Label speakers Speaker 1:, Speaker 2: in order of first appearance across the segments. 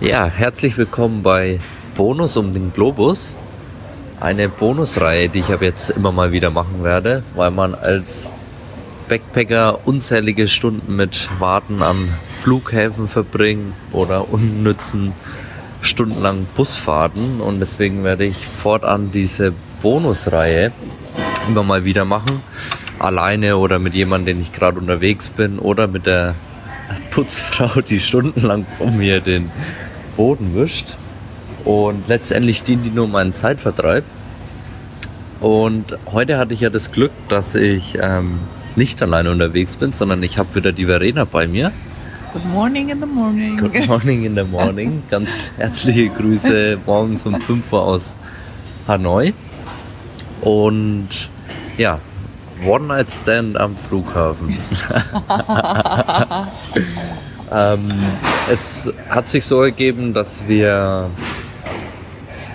Speaker 1: Ja, herzlich willkommen bei Bonus um den Globus. Eine Bonusreihe, die ich ab jetzt immer mal wieder machen werde, weil man als Backpacker unzählige Stunden mit Warten an Flughäfen verbringt oder unnützen stundenlang Busfahrten und deswegen werde ich fortan diese Bonusreihe immer mal wieder machen. Alleine oder mit jemandem, den ich gerade unterwegs bin oder mit der Putzfrau, die stundenlang von mir den Boden wischt. Und letztendlich dient die nur meinen Zeitvertreib. Und heute hatte ich ja das Glück, dass ich ähm, nicht alleine unterwegs bin, sondern ich habe wieder die Verena bei mir.
Speaker 2: Good morning in the morning.
Speaker 1: Good morning in the morning. Ganz herzliche Grüße morgens um 5 Uhr aus Hanoi. Und ja, One-Night-Stand am Flughafen. ähm, es hat sich so ergeben, dass wir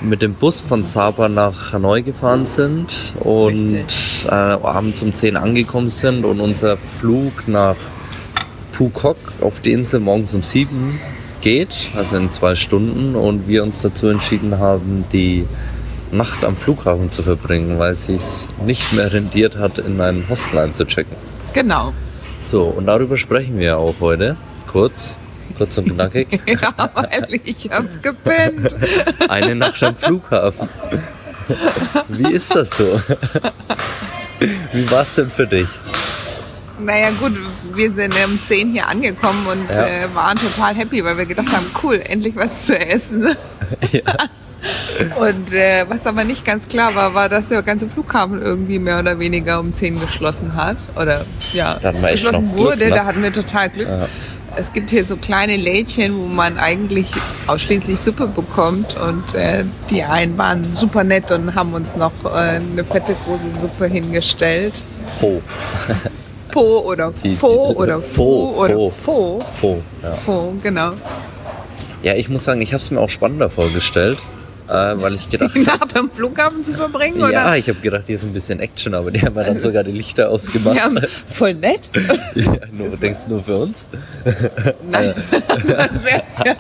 Speaker 1: mit dem Bus von Saba nach Hanoi gefahren sind und äh, abends um 10 angekommen sind und unser Flug nach Phuket auf die Insel morgens um 7 geht, also in zwei Stunden und wir uns dazu entschieden haben, die Nacht am Flughafen zu verbringen, weil es sich nicht mehr rendiert hat, in ein Hostel einzuchecken.
Speaker 2: Genau.
Speaker 1: So, und darüber sprechen wir auch heute. Kurz, kurz und knackig.
Speaker 2: ja, weil ich hab gepennt.
Speaker 1: Eine Nacht am Flughafen. Wie ist das so? Wie war es denn für dich?
Speaker 2: Naja gut, wir sind um 10 hier angekommen und ja. äh, waren total happy, weil wir gedacht haben, cool, endlich was zu essen. Ja. Und äh, was aber nicht ganz klar war, war, dass der ganze Flughafen irgendwie mehr oder weniger um 10 geschlossen hat. Oder ja, geschlossen wurde. Glück, ne? Da hatten wir total Glück. Ja. Es gibt hier so kleine Lädchen, wo man eigentlich ausschließlich Suppe bekommt. Und äh, die einen waren super nett und haben uns noch äh, eine fette große Suppe hingestellt.
Speaker 1: Po.
Speaker 2: po oder die, Fo oder Fo oder Fo.
Speaker 1: Fo,
Speaker 2: ja. Fo, genau.
Speaker 1: Ja, ich muss sagen, ich habe es mir auch spannender vorgestellt weil ich gedacht
Speaker 2: habe... Nacht am Flughafen zu verbringen,
Speaker 1: ja,
Speaker 2: oder?
Speaker 1: Ich habe gedacht, hier ist ein bisschen Action, aber die haben ja dann sogar die Lichter ausgemacht. Ja,
Speaker 2: voll nett.
Speaker 1: ja, nur, das denkst du nur für uns?
Speaker 2: Nein, das wär's ja.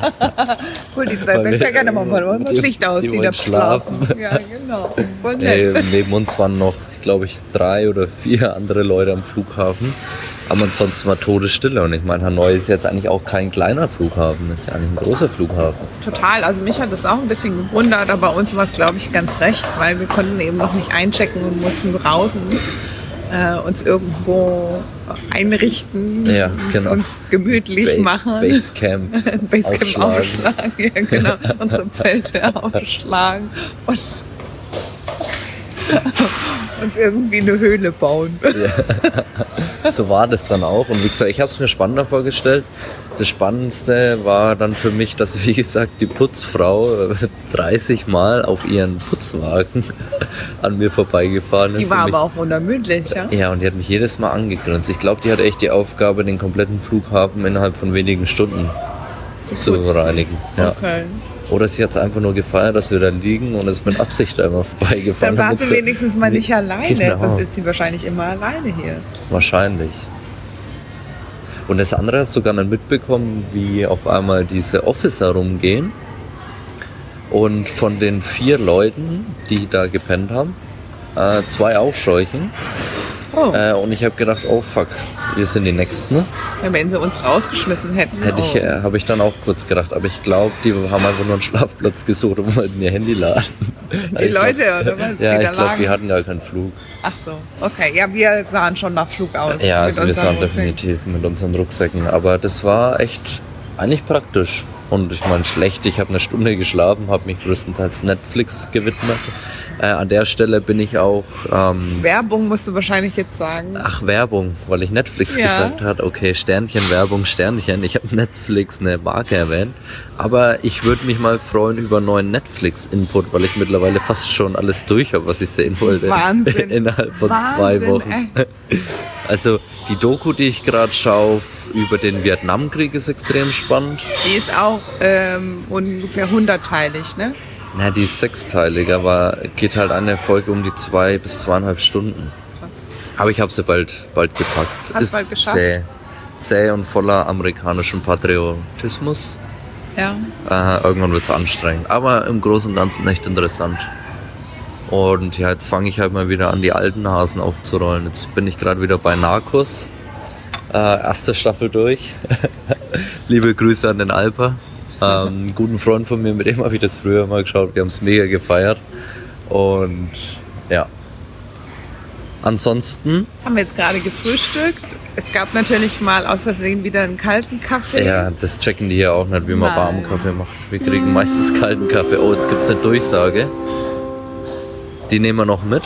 Speaker 2: Cool, die zwei Backpacker, dann machen wir das Licht aus, die, die da schlafen. schlafen. Ja, genau. Voll nett.
Speaker 1: Nee, neben uns waren noch, glaube ich, drei oder vier andere Leute am Flughafen. Aber ansonsten war Todesstille. Und ich meine, Hanoi ist jetzt eigentlich auch kein kleiner Flughafen, ist ja eigentlich ein großer Flughafen.
Speaker 2: Total. Also mich hat das auch ein bisschen gewundert, aber uns war es, glaube ich, ganz recht, weil wir konnten eben noch nicht einchecken und mussten draußen äh, uns irgendwo einrichten,
Speaker 1: ja, genau.
Speaker 2: uns gemütlich
Speaker 1: Base,
Speaker 2: machen.
Speaker 1: Basecamp,
Speaker 2: Basecamp aufschlagen. aufschlagen. Ja, genau. Unsere Zelte aufschlagen und uns irgendwie eine Höhle bauen.
Speaker 1: Ja. So war das dann auch. Und wie gesagt, ich habe es mir spannender vorgestellt. Das Spannendste war dann für mich, dass, wie gesagt, die Putzfrau 30 Mal auf ihren Putzwagen an mir vorbeigefahren
Speaker 2: ist. Die war aber auch unermüdlich, ja?
Speaker 1: Ja, und die hat mich jedes Mal angegrinst. Ich glaube, die hat echt die Aufgabe, den kompletten Flughafen innerhalb von wenigen Stunden zu, zu reinigen. Ja. Okay. Oder sie hat es einfach nur gefeiert, dass wir da liegen und ist mit Absicht einmal vorbeigefahren.
Speaker 2: Dann warst du wenigstens mal nicht alleine, genau. sonst ist sie wahrscheinlich immer alleine hier.
Speaker 1: Wahrscheinlich. Und das andere hast du gar nicht mitbekommen, wie auf einmal diese Officer rumgehen und von den vier Leuten, die da gepennt haben, äh, zwei aufscheuchen Oh. Äh, und ich habe gedacht, oh fuck, wir sind die Nächsten.
Speaker 2: Ja, wenn sie uns rausgeschmissen hätten.
Speaker 1: Hätte ich, oh. äh, habe ich dann auch kurz gedacht. Aber ich glaube, die haben einfach nur einen Schlafplatz gesucht und wollten ihr Handy laden.
Speaker 2: Die Leute, glaub, oder was?
Speaker 1: Ja, ich glaube, die hatten gar keinen Flug.
Speaker 2: Ach so, okay. Ja, wir sahen schon nach Flug aus.
Speaker 1: Ja, also wir sahen definitiv mit unseren Rucksäcken. Aber das war echt eigentlich praktisch. Und ich meine, schlecht, ich habe eine Stunde geschlafen, habe mich größtenteils Netflix gewidmet. Äh, an der Stelle bin ich auch. Ähm,
Speaker 2: Werbung musst du wahrscheinlich jetzt sagen.
Speaker 1: Ach, Werbung, weil ich Netflix ja. gesagt hat. Okay, Sternchen, Werbung, Sternchen. Ich habe Netflix eine Marke erwähnt. Aber ich würde mich mal freuen über neuen Netflix-Input, weil ich mittlerweile fast schon alles durch habe, was ich sehen wollte.
Speaker 2: Wahnsinn.
Speaker 1: Innerhalb von
Speaker 2: Wahnsinn,
Speaker 1: zwei Wochen. Ey. Also die Doku, die ich gerade schaue über den Vietnamkrieg, ist extrem spannend.
Speaker 2: Die ist auch ähm, ungefähr hundertteilig, ne?
Speaker 1: Na, die ist sechsteilig, aber geht halt eine Folge um die zwei bis zweieinhalb Stunden. Krass. Aber ich habe sie bald, bald gepackt.
Speaker 2: Hast ist bald geschafft?
Speaker 1: Zäh, zäh und voller amerikanischem Patriotismus.
Speaker 2: Ja.
Speaker 1: Äh, irgendwann wird es anstrengend. Aber im Großen und Ganzen echt interessant. Und ja, jetzt fange ich halt mal wieder an, die alten Hasen aufzurollen. Jetzt bin ich gerade wieder bei Narcos. Äh, erste Staffel durch. Liebe Grüße an den Alper. Ähm, einen guten Freund von mir, mit dem habe ich das früher mal geschaut. Wir haben es mega gefeiert. Und ja. Ansonsten.
Speaker 2: Haben wir jetzt gerade gefrühstückt. Es gab natürlich mal aus Versehen wieder einen kalten Kaffee.
Speaker 1: Ja, das checken die hier auch nicht, wie man
Speaker 2: Nein.
Speaker 1: warmen Kaffee macht. Wir kriegen meistens kalten Kaffee. Oh, jetzt gibt es eine Durchsage. Die nehmen wir noch mit.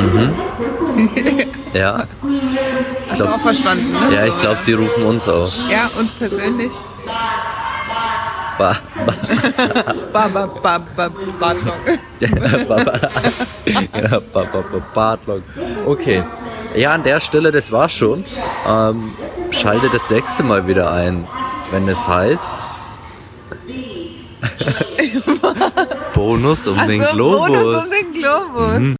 Speaker 1: Mhm. Ja,
Speaker 2: Hast du auch verstanden, ne?
Speaker 1: ja, ich glaube, die rufen uns auf.
Speaker 2: Ja, uns persönlich.
Speaker 1: Ba, ba,
Speaker 2: Ba, ba, ba, ba, Bartok.
Speaker 1: ja, ba, ba, ja, ba, ba, ba, Bartlog. Okay. Ja, an der Stelle, das war's schon. Ähm, schalte das nächste Mal wieder ein, wenn es heißt. Bonus um
Speaker 2: so,
Speaker 1: Globus.
Speaker 2: Bonus um den Globus.